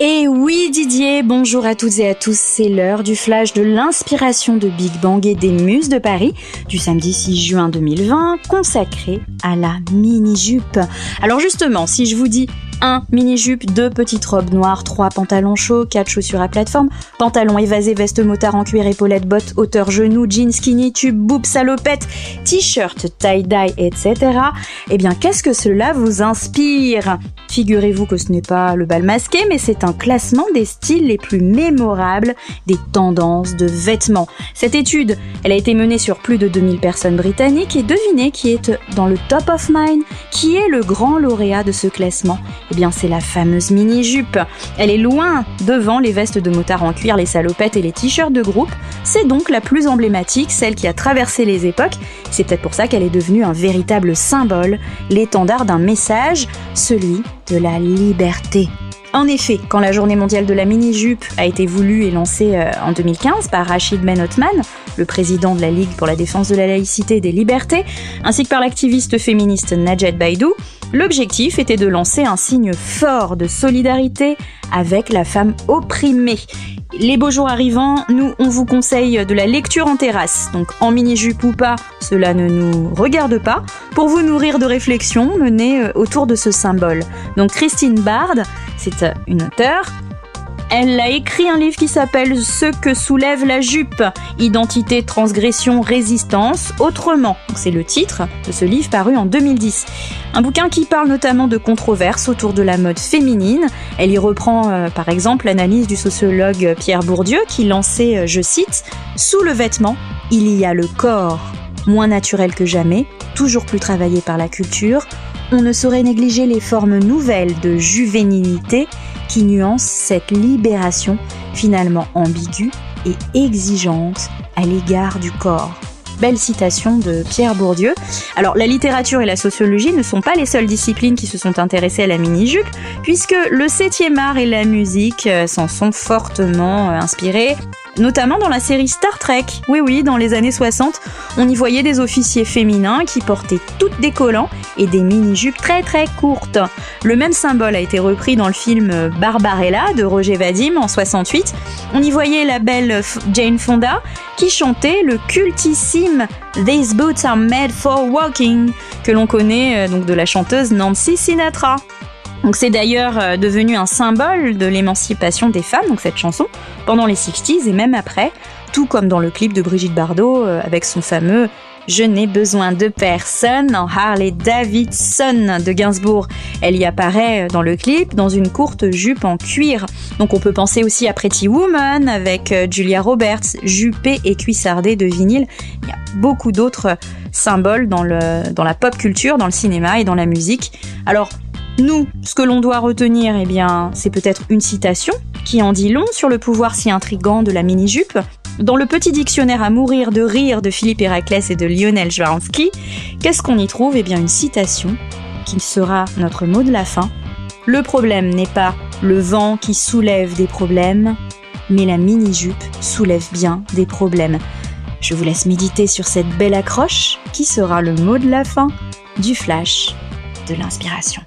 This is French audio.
Et oui Didier, bonjour à toutes et à tous, c'est l'heure du flash de l'inspiration de Big Bang et des Muses de Paris du samedi 6 juin 2020 consacré à la mini-jupe. Alors justement, si je vous dis 1 mini-jupe, 2 petites robes noires, 3 pantalons chauds, 4 chaussures à plateforme, pantalon évasé, veste motard en cuir, épaulettes, bottes, hauteur, genoux, jeans, skinny, tube, boob, salopette, t-shirt, tie-dye, etc. Eh bien, qu'est-ce que cela vous inspire? Figurez-vous que ce n'est pas le bal masqué, mais c'est un classement des styles les plus mémorables des tendances de vêtements. Cette étude, elle a été menée sur plus de 2000 personnes britanniques et devinez qui est dans le top of mind, qui est le grand lauréat de ce classement? Eh c'est la fameuse mini-jupe. Elle est loin devant les vestes de motard en cuir, les salopettes et les t-shirts de groupe. C'est donc la plus emblématique, celle qui a traversé les époques. C'est peut-être pour ça qu'elle est devenue un véritable symbole, l'étendard d'un message, celui de la liberté. En effet, quand la journée mondiale de la mini-jupe a été voulue et lancée euh, en 2015 par Rachid Ben le président de la Ligue pour la défense de la laïcité et des libertés, ainsi que par l'activiste féministe Najed Baidou, l'objectif était de lancer un signe fort de solidarité avec la femme opprimée. Les beaux jours arrivant, nous, on vous conseille de la lecture en terrasse. Donc, en mini-jupe ou pas, cela ne nous regarde pas. Pour vous nourrir de réflexions menées euh, autour de ce symbole. Donc, Christine Bard, c'est euh, une auteure, elle a écrit un livre qui s'appelle Ce que soulève la jupe, identité, transgression, résistance, autrement. C'est le titre de ce livre paru en 2010. Un bouquin qui parle notamment de controverses autour de la mode féminine. Elle y reprend euh, par exemple l'analyse du sociologue Pierre Bourdieu qui lançait, euh, je cite, Sous le vêtement, il y a le corps, moins naturel que jamais, toujours plus travaillé par la culture. On ne saurait négliger les formes nouvelles de juvénilité qui nuance cette libération finalement ambiguë et exigeante à l'égard du corps. Belle citation de Pierre Bourdieu. Alors la littérature et la sociologie ne sont pas les seules disciplines qui se sont intéressées à la mini-jupe, puisque le 7e art et la musique euh, s'en sont fortement euh, inspirés notamment dans la série Star Trek. Oui oui, dans les années 60, on y voyait des officiers féminins qui portaient toutes des collants et des mini-jupes très très courtes. Le même symbole a été repris dans le film Barbarella de Roger Vadim en 68. On y voyait la belle Jane Fonda qui chantait le cultissime These boots are made for walking que l'on connaît euh, donc de la chanteuse Nancy Sinatra. Donc c'est d'ailleurs euh, devenu un symbole de l'émancipation des femmes, donc cette chanson, pendant les 60s et même après, tout comme dans le clip de Brigitte Bardot euh, avec son fameux je n'ai besoin de personne en Harley Davidson de Gainsbourg. Elle y apparaît euh, dans le clip dans une courte jupe en cuir. Donc on peut penser aussi à Pretty Woman avec Julia Roberts, jupée et cuissardée de vinyle. Il y a beaucoup d'autres symboles dans, le, dans la pop culture, dans le cinéma et dans la musique. Alors nous, ce que l'on doit retenir, eh bien, c'est peut-être une citation qui en dit long sur le pouvoir si intrigant de la mini-jupe. Dans le petit dictionnaire à mourir de rire de Philippe Héraclès et de Lionel Jwaransky, qu'est-ce qu'on y trouve? Eh bien, une citation qui sera notre mot de la fin. Le problème n'est pas le vent qui soulève des problèmes, mais la mini-jupe soulève bien des problèmes. Je vous laisse méditer sur cette belle accroche qui sera le mot de la fin du flash de l'inspiration.